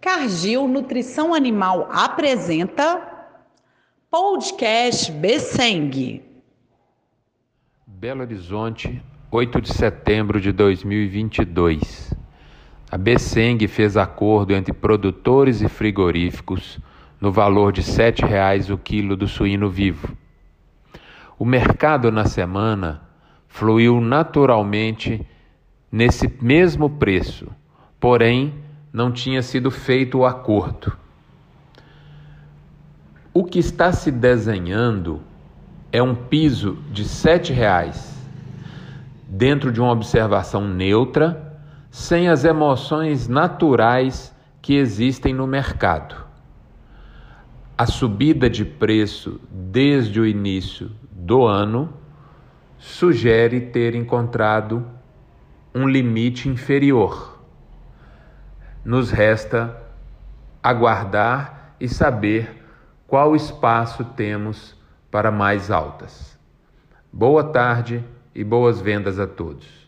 Cargill Nutrição Animal apresenta Podcast Besseng. Belo Horizonte, 8 de setembro de 2022. A Besseng fez acordo entre produtores e frigoríficos no valor de R$ 7,00 o quilo do suíno vivo. O mercado na semana fluiu naturalmente nesse mesmo preço, porém não tinha sido feito o acordo. O que está se desenhando é um piso de R$ 7,00 dentro de uma observação neutra, sem as emoções naturais que existem no mercado. A subida de preço desde o início do ano sugere ter encontrado um limite inferior. Nos resta aguardar e saber qual espaço temos para mais altas. Boa tarde e boas vendas a todos.